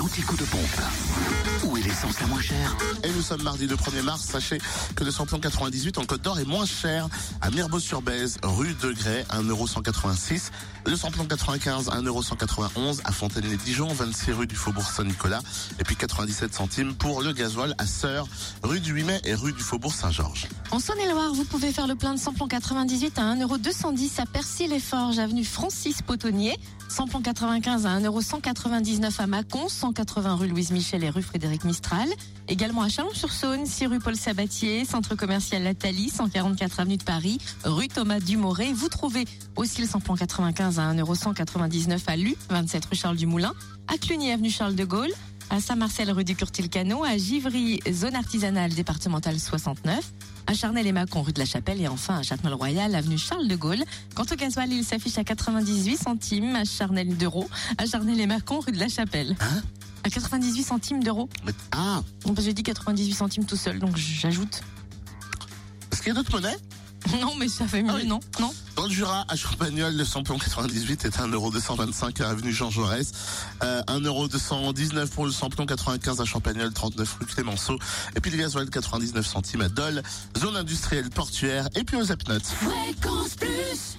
l'anti-coup de pompe. Où est l'essence la moins chère Et nous sommes mardi le 1er mars. Sachez que le samplon 98 en Côte d'Or est moins cher à Mirbeau-sur-Bèze, rue de Grès, 1,186€. Le samplon 95, 1,191€ à Fontaine-les-Dijon, 26 rue du Faubourg Saint-Nicolas. Et puis 97 centimes pour le gasoil à Sœur, rue du 8 mai et rue du Faubourg Saint-Georges. En Saône-et-Loire, vous pouvez faire le plein de samplon 98 à 1,210€ à Percy-les-Forges, avenue Francis Potonnier. Samplon 95 à 1,199€ à Mâcon, 180 rue Louise Michel et rue Frédéric Mistral. Également à Chalon-sur-Saône, 6 rue Paul Sabatier, centre commercial Lathalie, 144 avenue de Paris, rue Thomas Dumoré. Vous trouvez aussi le samplon 95 à 1,199€ à Lu, 27 rue Charles Dumoulin, à Cluny avenue Charles de Gaulle, à Saint-Marcel rue du Curtil-Cano, à Givry, zone artisanale départementale 69, à Charnel et Mâcon rue de la Chapelle et enfin à Châtenay-le-Royal avenue Charles de Gaulle. Quant au gasoil, il s'affiche à 98 centimes à Charnel d'euros, à Charnel et Mâcon rue de la Chapelle. Hein? À 98 centimes d'euros. Ah, Bon, J'ai dit 98 centimes tout seul, donc j'ajoute. est-ce qu'il y a d'autres monnaies? Non, mais ça fait mieux, Ah oui. non Non Dans le Jura, à Champagnol, le samplon 98 est à 1,225€ à avenue Jean Jaurès. Euh, 1,219€ pour le samplon 95 à Champagnol, 39 rue Clémenceau. Et puis le gasoil 99 centimes à Dole, zone industrielle portuaire et puis aux Apnotes. Fréquence plus